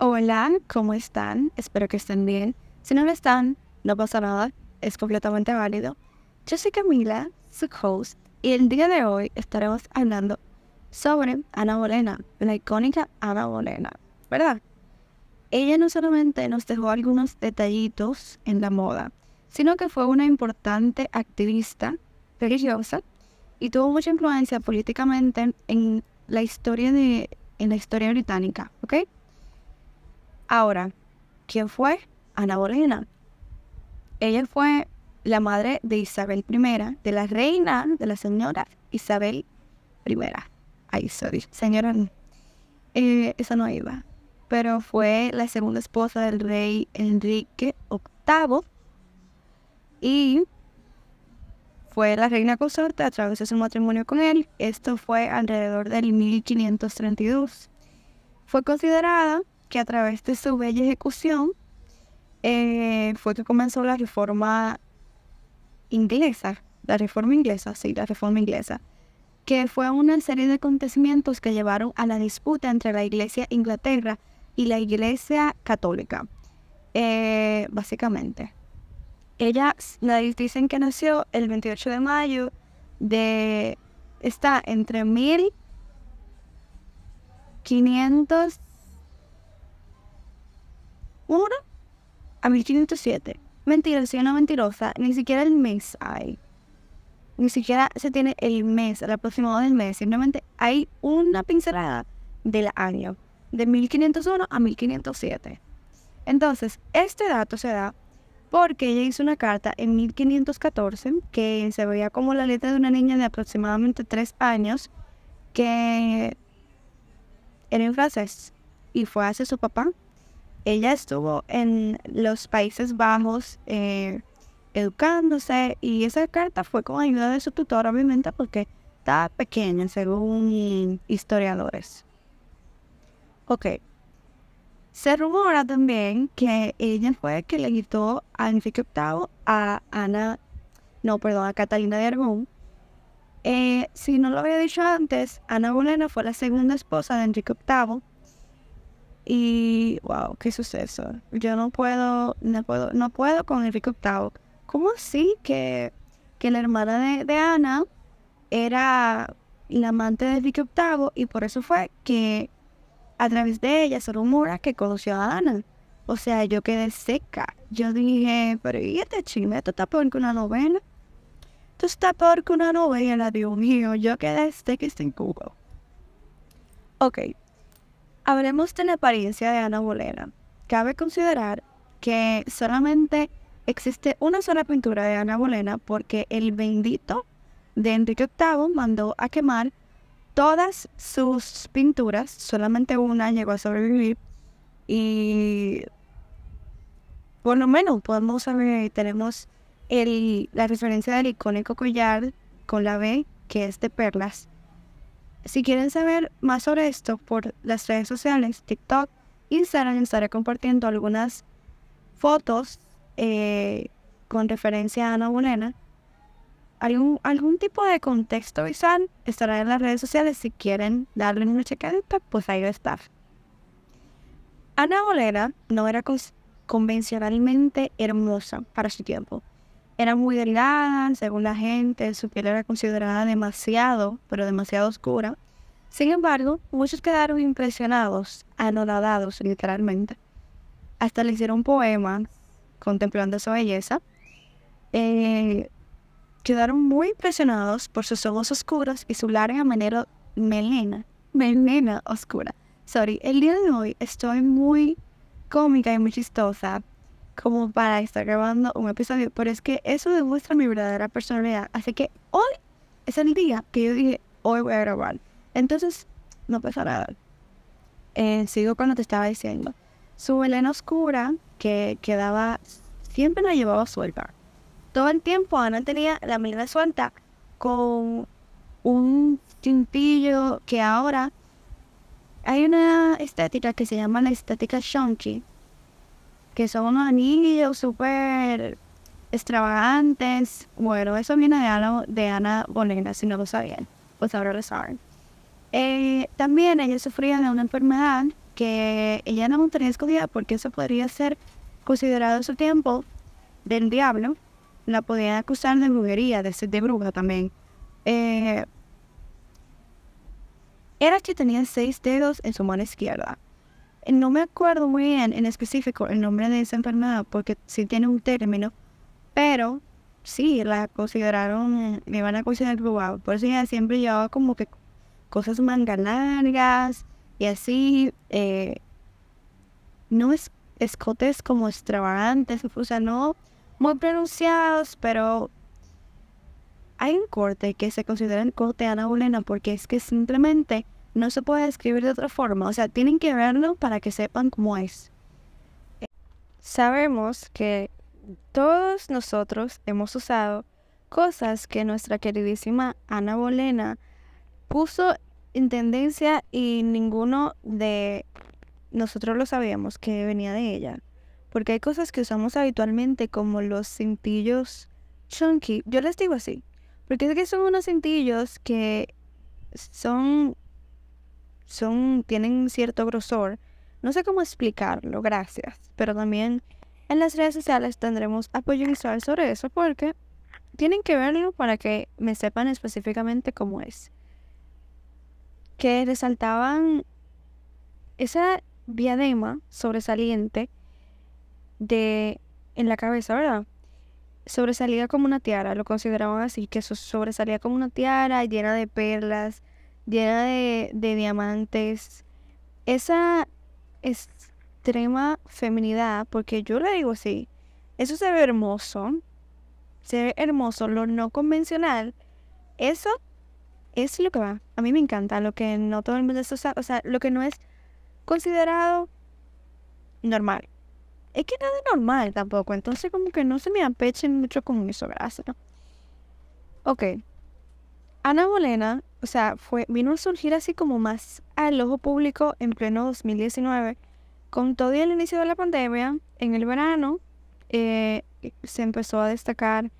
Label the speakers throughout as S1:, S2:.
S1: Hola, ¿cómo están? Espero que estén bien. Si no lo están, no pasa nada, es completamente válido. Yo soy Camila, su host, y el día de hoy estaremos hablando sobre Ana Bolena, la icónica Ana Bolena, ¿verdad? Ella no solamente nos dejó algunos detallitos en la moda, sino que fue una importante activista religiosa y tuvo mucha influencia políticamente en la historia de en la historia británica, ¿ok? Ahora, ¿quién fue? Ana Bolena. Ella fue la madre de Isabel I, de la reina, de la señora Isabel I. Ay, sorry, señora, eh, esa no iba. Pero fue la segunda esposa del rey Enrique VIII y fue la reina consorte a través de su matrimonio con él. Esto fue alrededor del 1532. Fue considerada que a través de su bella ejecución eh, fue que comenzó la reforma inglesa, la reforma inglesa, sí, la reforma inglesa, que fue una serie de acontecimientos que llevaron a la disputa entre la Iglesia Inglaterra y la Iglesia Católica, eh, básicamente. Ella, dicen que nació el 28 de mayo de, está entre 1500 1 a 1507. Mentira, una mentirosa. Ni siquiera el mes hay. Ni siquiera se tiene el mes, el aproximado del mes. Simplemente hay una pincelada del año. De 1501 a 1507. Entonces, este dato se da porque ella hizo una carta en 1514 que se veía como la letra de una niña de aproximadamente 3 años que era en francés y fue hacia su papá ella estuvo en los Países Bajos eh, educándose y esa carta fue con ayuda de su tutor, obviamente, porque estaba pequeña, según historiadores. Ok. Se rumora también que ella fue que le quitó a Enrique VIII a Ana, no, perdón, a Catalina de Aragón. Eh, si no lo había dicho antes, Ana Bolena fue la segunda esposa de Enrique VIII y wow, qué suceso. Yo no puedo, no puedo, no puedo con Enrique VIII. ¿Cómo así que, que la hermana de, de, Ana era la amante de Enrique VIII y por eso fue que a través de ella se rumora que conoció a Ana? O sea, yo quedé seca. Yo dije, pero ¿y este chisme? Esto está peor que una novela. Esto está peor que una novela, Dios mío. Yo quedé seca y sin Google. Ok, Hablemos de la apariencia de Ana Bolena. Cabe considerar que solamente existe una sola pintura de Ana Bolena porque el bendito de Enrique VIII mandó a quemar todas sus pinturas, solamente una llegó a sobrevivir y por lo menos podemos saber, tenemos el, la referencia del icónico collar con la B que es de perlas si quieren saber más sobre esto por las redes sociales, TikTok, Instagram, estaré compartiendo algunas fotos eh, con referencia a Ana Bolena. Algún, algún tipo de contexto visual estará en las redes sociales. Si quieren darle una checadita, pues ahí va a estar. Ana Bolena no era convencionalmente hermosa para su tiempo. Era muy delgada, según la gente, su piel era considerada demasiado, pero demasiado oscura. Sin embargo, muchos quedaron impresionados, anonadados literalmente. Hasta le hicieron poemas contemplando su belleza. Eh, quedaron muy impresionados por sus ojos oscuros y su larga manera melena, melena oscura. Sorry, el día de hoy estoy muy cómica y muy chistosa como para estar grabando un episodio, pero es que eso demuestra mi verdadera personalidad. Así que hoy es el día que yo dije, hoy voy a grabar. Entonces, no pasa nada. Eh, sigo cuando te estaba diciendo. Su melena oscura que quedaba, siempre la llevaba suelta. Todo el tiempo Ana tenía la melena suelta con un tintillo que ahora hay una estética que se llama la estética shonky, que son unos anillos súper extravagantes. Bueno, eso viene de Ana, de Ana Bolena, si no lo sabían. Pues ahora lo saben. Eh, también ella sufría de una enfermedad que ella no tenía escogida porque eso podría ser considerado su tiempo del diablo. La podían acusar de brujería, de ser de bruja también. Eh, era que tenía seis dedos en su mano izquierda. No me acuerdo muy bien en específico el nombre de esa enfermedad porque sí tiene un término, pero sí, la consideraron, me van a considerar bruja. Por eso ella siempre llevaba como que cosas manga largas y así, eh, no es escotes como extravagantes, o sea, no muy pronunciados, pero hay un corte que se considera el corte Ana Bolena porque es que simplemente no se puede escribir de otra forma, o sea, tienen que verlo para que sepan cómo es.
S2: Sabemos que todos nosotros hemos usado cosas que nuestra queridísima Ana Bolena puso en tendencia y ninguno de nosotros lo sabíamos que venía de ella. Porque hay cosas que usamos habitualmente como los cintillos chunky. Yo les digo así. Porque es que son unos cintillos que son, son, tienen cierto grosor. No sé cómo explicarlo, gracias. Pero también en las redes sociales tendremos apoyo visual sobre eso porque tienen que verlo para que me sepan específicamente cómo es que resaltaban esa diadema sobresaliente de en la cabeza, ¿verdad? Sobresalía como una tiara, lo consideraban así, que eso sobresalía como una tiara llena de perlas, llena de, de diamantes. Esa extrema feminidad, porque yo le digo así, eso se ve hermoso, se ve hermoso, lo no convencional, eso es lo que va. A mí me encanta lo que no todo el mundo usa, o sea, lo que no es considerado normal. Es que nada es normal tampoco, entonces como que no se me apechen mucho con eso, gracias. Ok. Ana Bolena, o sea, fue, vino a surgir así como más al ojo público en pleno 2019. Con todo el inicio de la pandemia, en el verano, eh, se empezó a destacar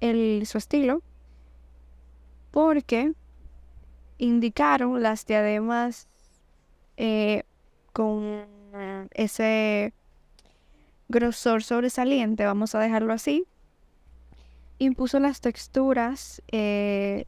S2: el, su estilo. Porque indicaron las diademas eh, con ese grosor sobresaliente, vamos a dejarlo así. Impuso las texturas, eh,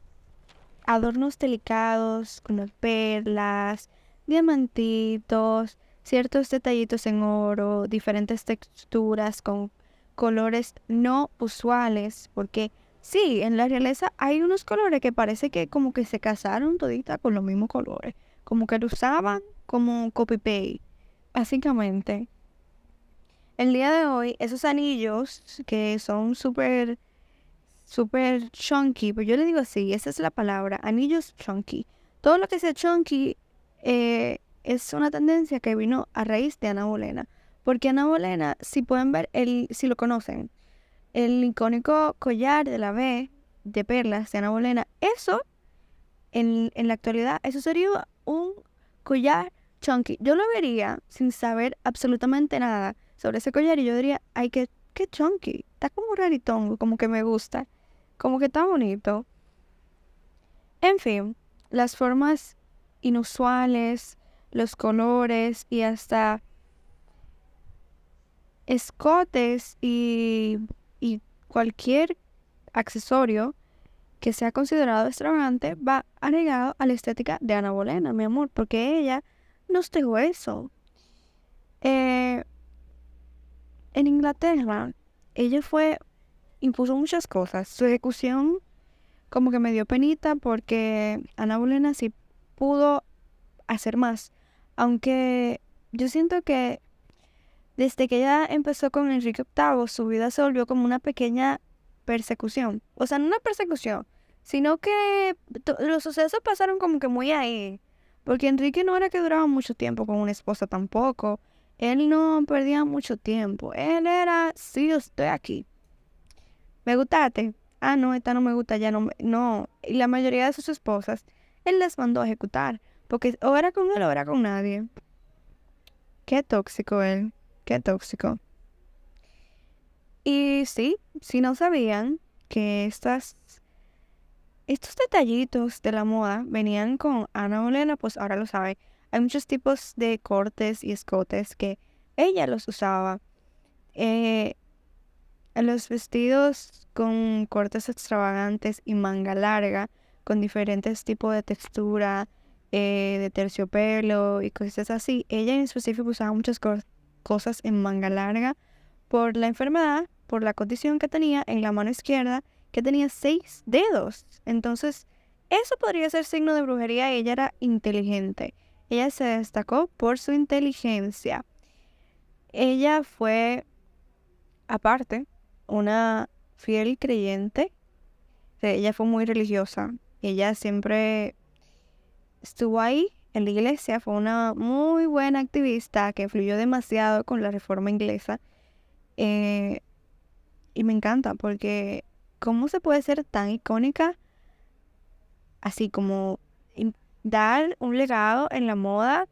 S2: adornos delicados con perlas, diamantitos, ciertos detallitos en oro, diferentes texturas con colores no usuales, porque Sí, en la realeza hay unos colores que parece que como que se casaron toditas con los mismos colores. Como que lo usaban como copy-paste, básicamente. El día de hoy, esos anillos que son súper, súper chunky, pues yo le digo así, esa es la palabra, anillos chunky. Todo lo que sea chunky eh, es una tendencia que vino a raíz de Ana Bolena. Porque Ana Bolena, si pueden ver, el, si lo conocen, el icónico collar de la B de perlas de Ana Bolena, eso en, la actualidad, eso sería un collar chunky. Yo lo vería sin saber absolutamente nada sobre ese collar y yo diría, ay, qué, qué chunky, está como raritón, como que me gusta, como que está bonito. En fin, las formas inusuales, los colores y hasta escotes y cualquier accesorio que sea considerado extravagante va agregado a la estética de Ana Bolena, mi amor, porque ella nos dejó eso. Eh, en Inglaterra, ella fue, impuso muchas cosas. Su ejecución como que me dio penita porque Ana Bolena sí pudo hacer más. Aunque yo siento que desde que ella empezó con Enrique VIII, su vida se volvió como una pequeña persecución. O sea, no una persecución, sino que los sucesos pasaron como que muy ahí. Porque Enrique no era que duraba mucho tiempo con una esposa tampoco. Él no perdía mucho tiempo. Él era, sí, estoy aquí. ¿Me gustaste? Ah, no, esta no me gusta, ya no. No. Y la mayoría de sus esposas, él les mandó a ejecutar. Porque o era con él o era con nadie. Qué tóxico él. Qué tóxico. Y sí, si no sabían que estas, estos detallitos de la moda venían con Ana Bolena, pues ahora lo saben. hay muchos tipos de cortes y escotes que ella los usaba. Eh, los vestidos con cortes extravagantes y manga larga, con diferentes tipos de textura, eh, de terciopelo y cosas así. Ella en específico usaba muchas cosas en manga larga por la enfermedad, por la condición que tenía en la mano izquierda, que tenía seis dedos. Entonces, eso podría ser signo de brujería. Ella era inteligente. Ella se destacó por su inteligencia. Ella fue, aparte, una fiel creyente. Ella fue muy religiosa. Ella siempre estuvo ahí en la iglesia. Fue una muy buena activista que influyó demasiado con la reforma inglesa. Eh, y me encanta porque cómo se puede ser tan icónica así como dar un legado en la moda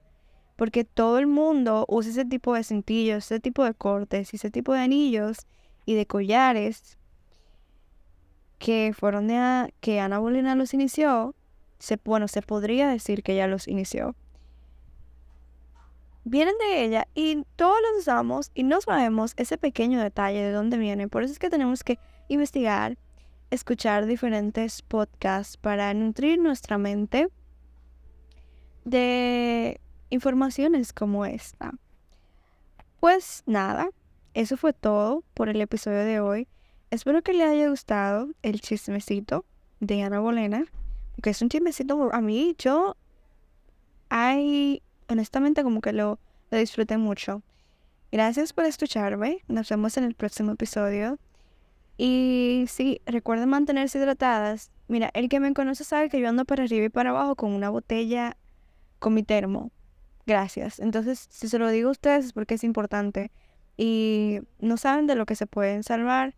S2: porque todo el mundo usa ese tipo de cintillos, ese tipo de cortes y ese tipo de anillos y de collares que fueron de que Ana Bolena los inició, bueno, se podría decir que ella los inició. Vienen de ella y todos los usamos y no sabemos ese pequeño detalle de dónde viene. Por eso es que tenemos que investigar, escuchar diferentes podcasts para nutrir nuestra mente de informaciones como esta. Pues nada, eso fue todo por el episodio de hoy. Espero que le haya gustado el chismecito de Ana Bolena, que es un chismecito a mí, yo, hay, honestamente como que lo, lo disfruté mucho. Gracias por escucharme, nos vemos en el próximo episodio. Y sí, recuerden mantenerse hidratadas. Mira, el que me conoce sabe que yo ando para arriba y para abajo con una botella con mi termo. Gracias. Entonces, si se lo digo a ustedes es porque es importante. Y no saben de lo que se pueden salvar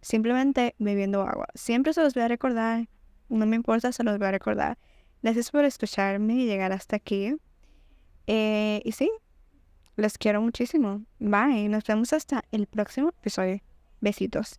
S2: simplemente bebiendo agua. Siempre se los voy a recordar. No me importa, se los voy a recordar. Gracias por escucharme y llegar hasta aquí. Eh, y sí, les quiero muchísimo. Bye. Nos vemos hasta el próximo episodio. Besitos.